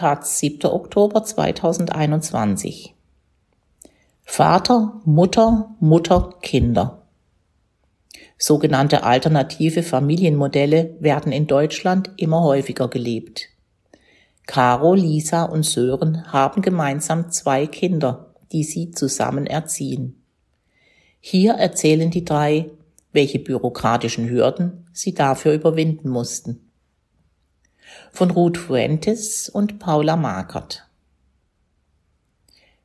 Taz 7. Oktober 2021. Vater, Mutter, Mutter, Kinder. Sogenannte alternative Familienmodelle werden in Deutschland immer häufiger gelebt. Caro, Lisa und Sören haben gemeinsam zwei Kinder, die sie zusammen erziehen. Hier erzählen die drei, welche bürokratischen Hürden sie dafür überwinden mussten von Ruth Fuentes und Paula Markert.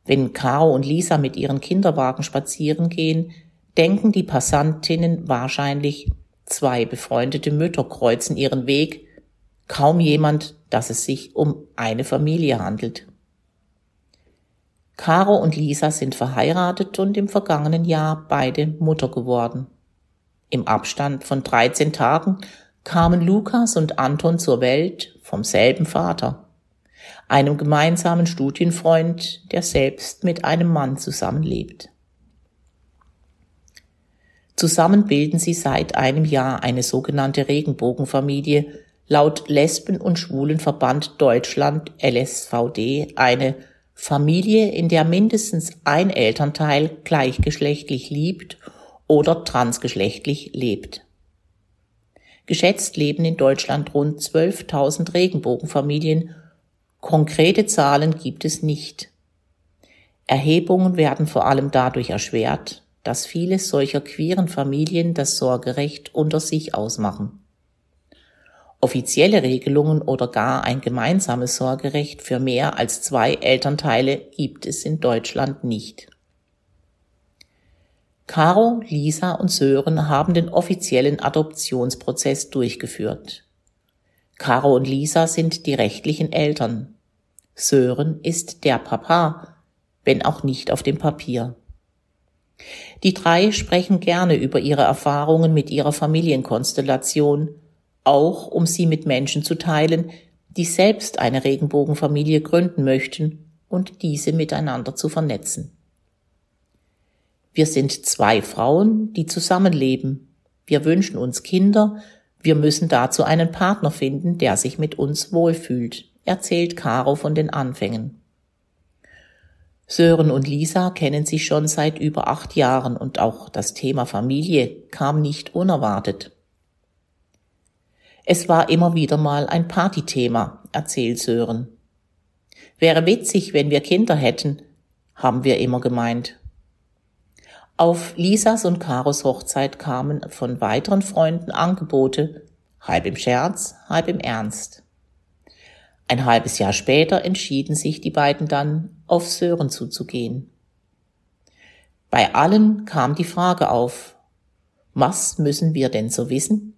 Wenn Caro und Lisa mit ihren Kinderwagen spazieren gehen, denken die Passantinnen wahrscheinlich, zwei befreundete Mütter kreuzen ihren Weg, kaum jemand, dass es sich um eine Familie handelt. Caro und Lisa sind verheiratet und im vergangenen Jahr beide Mutter geworden. Im Abstand von 13 Tagen kamen Lukas und Anton zur Welt vom selben Vater, einem gemeinsamen Studienfreund, der selbst mit einem Mann zusammenlebt. Zusammen bilden sie seit einem Jahr eine sogenannte Regenbogenfamilie, laut Lesben- und Schwulenverband Deutschland LSVD eine Familie, in der mindestens ein Elternteil gleichgeschlechtlich liebt oder transgeschlechtlich lebt. Geschätzt leben in Deutschland rund 12.000 Regenbogenfamilien. Konkrete Zahlen gibt es nicht. Erhebungen werden vor allem dadurch erschwert, dass viele solcher queeren Familien das Sorgerecht unter sich ausmachen. Offizielle Regelungen oder gar ein gemeinsames Sorgerecht für mehr als zwei Elternteile gibt es in Deutschland nicht. Caro, Lisa und Sören haben den offiziellen Adoptionsprozess durchgeführt. Caro und Lisa sind die rechtlichen Eltern. Sören ist der Papa, wenn auch nicht auf dem Papier. Die drei sprechen gerne über ihre Erfahrungen mit ihrer Familienkonstellation, auch um sie mit Menschen zu teilen, die selbst eine Regenbogenfamilie gründen möchten und diese miteinander zu vernetzen. Wir sind zwei Frauen, die zusammenleben. Wir wünschen uns Kinder. Wir müssen dazu einen Partner finden, der sich mit uns wohlfühlt, erzählt Caro von den Anfängen. Sören und Lisa kennen sich schon seit über acht Jahren und auch das Thema Familie kam nicht unerwartet. Es war immer wieder mal ein Partythema, erzählt Sören. Wäre witzig, wenn wir Kinder hätten, haben wir immer gemeint. Auf Lisas und Karos Hochzeit kamen von weiteren Freunden Angebote, halb im Scherz, halb im Ernst. Ein halbes Jahr später entschieden sich die beiden dann, auf Sören zuzugehen. Bei allen kam die Frage auf, was müssen wir denn so wissen?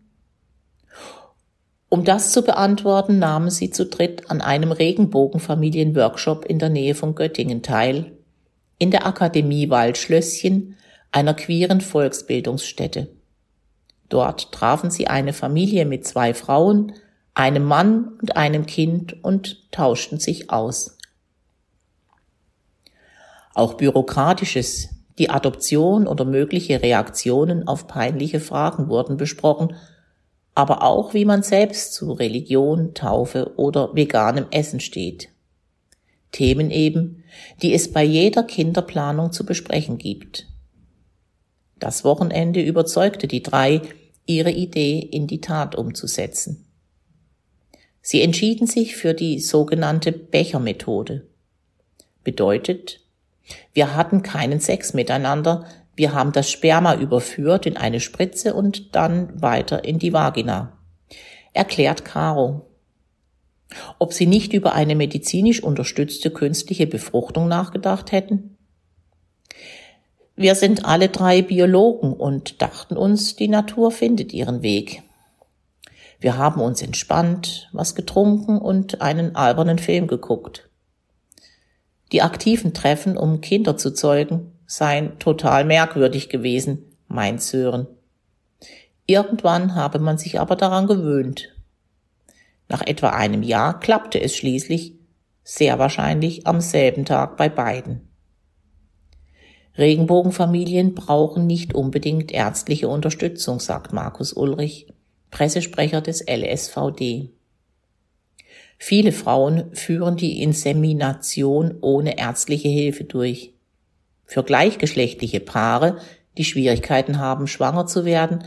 Um das zu beantworten, nahmen sie zu dritt an einem Regenbogenfamilienworkshop in der Nähe von Göttingen teil, in der Akademie Waldschlösschen, einer queeren Volksbildungsstätte. Dort trafen sie eine Familie mit zwei Frauen, einem Mann und einem Kind und tauschten sich aus. Auch Bürokratisches, die Adoption oder mögliche Reaktionen auf peinliche Fragen wurden besprochen, aber auch wie man selbst zu Religion, Taufe oder veganem Essen steht. Themen eben, die es bei jeder Kinderplanung zu besprechen gibt. Das Wochenende überzeugte die drei, ihre Idee in die Tat umzusetzen. Sie entschieden sich für die sogenannte Bechermethode. Bedeutet, wir hatten keinen Sex miteinander, wir haben das Sperma überführt in eine Spritze und dann weiter in die Vagina. Erklärt Caro. Ob sie nicht über eine medizinisch unterstützte künstliche Befruchtung nachgedacht hätten? Wir sind alle drei Biologen und dachten uns, die Natur findet ihren Weg. Wir haben uns entspannt, was getrunken und einen albernen Film geguckt. Die aktiven Treffen, um Kinder zu zeugen, seien total merkwürdig gewesen, meint Sören. Irgendwann habe man sich aber daran gewöhnt. Nach etwa einem Jahr klappte es schließlich, sehr wahrscheinlich am selben Tag bei beiden. Regenbogenfamilien brauchen nicht unbedingt ärztliche Unterstützung, sagt Markus Ulrich, Pressesprecher des LSVD. Viele Frauen führen die Insemination ohne ärztliche Hilfe durch. Für gleichgeschlechtliche Paare, die Schwierigkeiten haben, schwanger zu werden,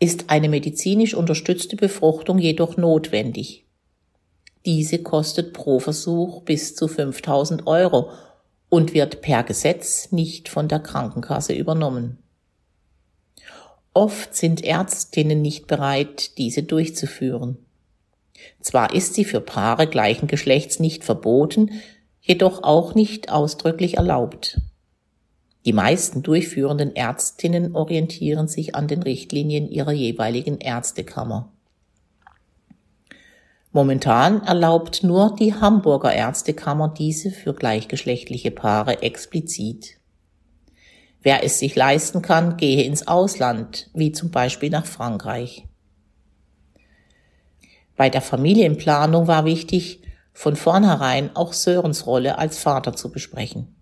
ist eine medizinisch unterstützte Befruchtung jedoch notwendig. Diese kostet pro Versuch bis zu 5000 Euro und wird per Gesetz nicht von der Krankenkasse übernommen. Oft sind Ärztinnen nicht bereit, diese durchzuführen. Zwar ist sie für Paare gleichen Geschlechts nicht verboten, jedoch auch nicht ausdrücklich erlaubt. Die meisten durchführenden Ärztinnen orientieren sich an den Richtlinien ihrer jeweiligen Ärztekammer. Momentan erlaubt nur die Hamburger Ärztekammer diese für gleichgeschlechtliche Paare explizit. Wer es sich leisten kann, gehe ins Ausland, wie zum Beispiel nach Frankreich. Bei der Familienplanung war wichtig, von vornherein auch Sörens Rolle als Vater zu besprechen.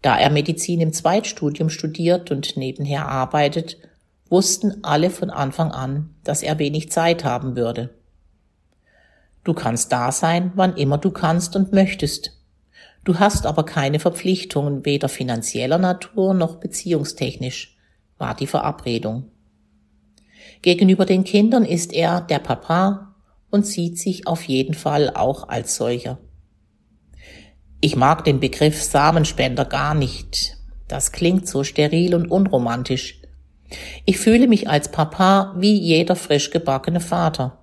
Da er Medizin im Zweitstudium studiert und nebenher arbeitet, wussten alle von Anfang an, dass er wenig Zeit haben würde. Du kannst da sein, wann immer du kannst und möchtest. Du hast aber keine Verpflichtungen weder finanzieller Natur noch beziehungstechnisch, war die Verabredung. Gegenüber den Kindern ist er der Papa und sieht sich auf jeden Fall auch als solcher. Ich mag den Begriff Samenspender gar nicht. Das klingt so steril und unromantisch. Ich fühle mich als Papa wie jeder frisch gebackene Vater.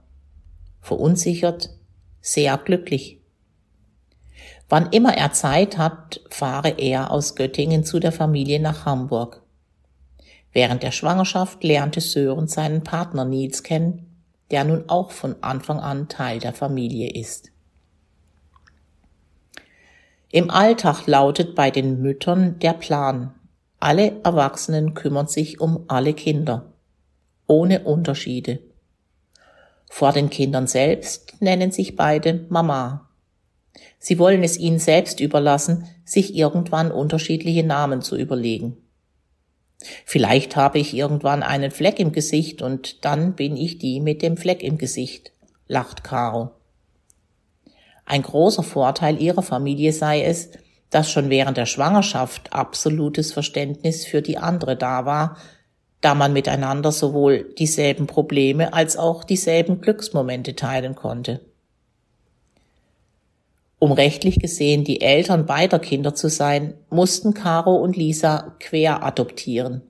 Verunsichert, sehr glücklich. Wann immer er Zeit hat, fahre er aus Göttingen zu der Familie nach Hamburg. Während der Schwangerschaft lernte Sören seinen Partner Nils kennen, der nun auch von Anfang an Teil der Familie ist. Im Alltag lautet bei den Müttern der Plan. Alle Erwachsenen kümmern sich um alle Kinder. Ohne Unterschiede. Vor den Kindern selbst nennen sich beide Mama. Sie wollen es ihnen selbst überlassen, sich irgendwann unterschiedliche Namen zu überlegen. Vielleicht habe ich irgendwann einen Fleck im Gesicht und dann bin ich die mit dem Fleck im Gesicht, lacht Caro. Ein großer Vorteil ihrer Familie sei es, dass schon während der Schwangerschaft absolutes Verständnis für die andere da war, da man miteinander sowohl dieselben Probleme als auch dieselben Glücksmomente teilen konnte. Um rechtlich gesehen die Eltern beider Kinder zu sein, mussten Caro und Lisa quer adoptieren.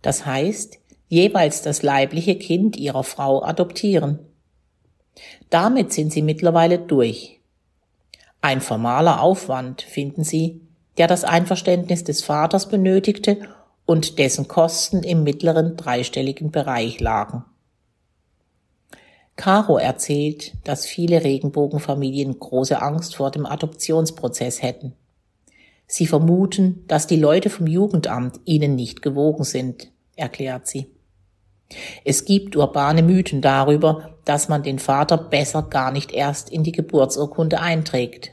Das heißt, jeweils das leibliche Kind ihrer Frau adoptieren. Damit sind sie mittlerweile durch. Ein formaler Aufwand, finden sie, der das Einverständnis des Vaters benötigte und dessen Kosten im mittleren dreistelligen Bereich lagen. Caro erzählt, dass viele Regenbogenfamilien große Angst vor dem Adoptionsprozess hätten. Sie vermuten, dass die Leute vom Jugendamt ihnen nicht gewogen sind, erklärt sie. Es gibt urbane Mythen darüber, dass man den Vater besser gar nicht erst in die Geburtsurkunde einträgt.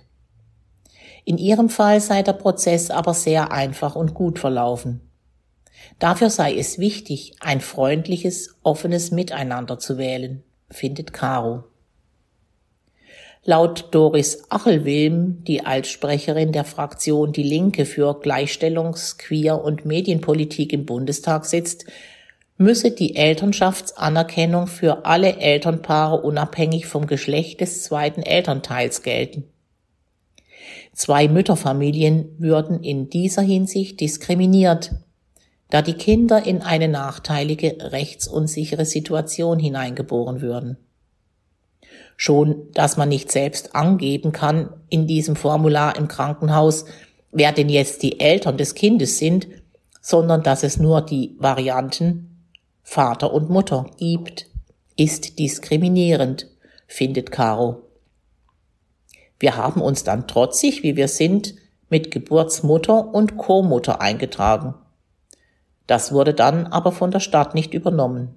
In ihrem Fall sei der Prozess aber sehr einfach und gut verlaufen. Dafür sei es wichtig, ein freundliches, offenes Miteinander zu wählen findet Caro. Laut Doris Achelwilm, die als Sprecherin der Fraktion Die Linke für Gleichstellungs-, Queer- und Medienpolitik im Bundestag sitzt, müsse die Elternschaftsanerkennung für alle Elternpaare unabhängig vom Geschlecht des zweiten Elternteils gelten. Zwei Mütterfamilien würden in dieser Hinsicht diskriminiert, da die Kinder in eine nachteilige, rechtsunsichere Situation hineingeboren würden. Schon, dass man nicht selbst angeben kann in diesem Formular im Krankenhaus, wer denn jetzt die Eltern des Kindes sind, sondern dass es nur die Varianten Vater und Mutter gibt, ist diskriminierend, findet Caro. Wir haben uns dann trotzig, wie wir sind, mit Geburtsmutter und Co-Mutter eingetragen. Das wurde dann aber von der Stadt nicht übernommen.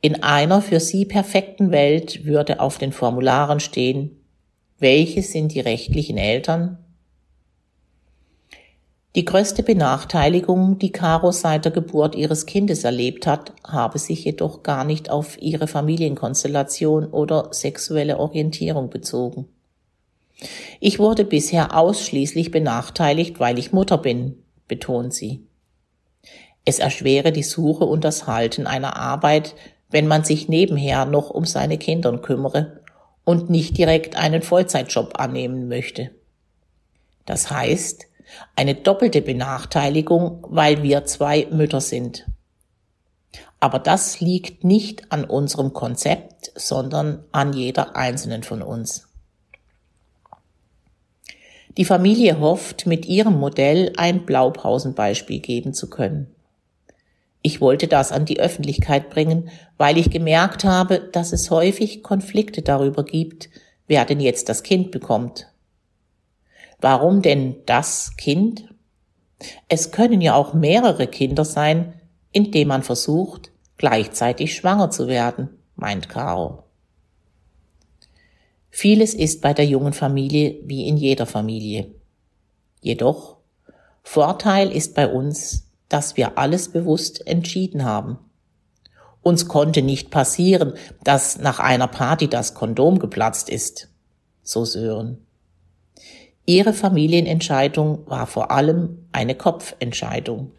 In einer für sie perfekten Welt würde auf den Formularen stehen, welche sind die rechtlichen Eltern? Die größte Benachteiligung, die Caro seit der Geburt ihres Kindes erlebt hat, habe sich jedoch gar nicht auf ihre Familienkonstellation oder sexuelle Orientierung bezogen. Ich wurde bisher ausschließlich benachteiligt, weil ich Mutter bin, betont sie. Es erschwere die Suche und das Halten einer Arbeit, wenn man sich nebenher noch um seine Kinder kümmere und nicht direkt einen Vollzeitjob annehmen möchte. Das heißt, eine doppelte Benachteiligung, weil wir zwei Mütter sind. Aber das liegt nicht an unserem Konzept, sondern an jeder einzelnen von uns. Die Familie hofft, mit ihrem Modell ein Blaupausenbeispiel geben zu können. Ich wollte das an die Öffentlichkeit bringen, weil ich gemerkt habe, dass es häufig Konflikte darüber gibt, wer denn jetzt das Kind bekommt. Warum denn das Kind? Es können ja auch mehrere Kinder sein, indem man versucht, gleichzeitig schwanger zu werden, meint Caro. Vieles ist bei der jungen Familie wie in jeder Familie. Jedoch, Vorteil ist bei uns, dass wir alles bewusst entschieden haben. Uns konnte nicht passieren, dass nach einer Party das Kondom geplatzt ist, so Sören. Ihre Familienentscheidung war vor allem eine Kopfentscheidung.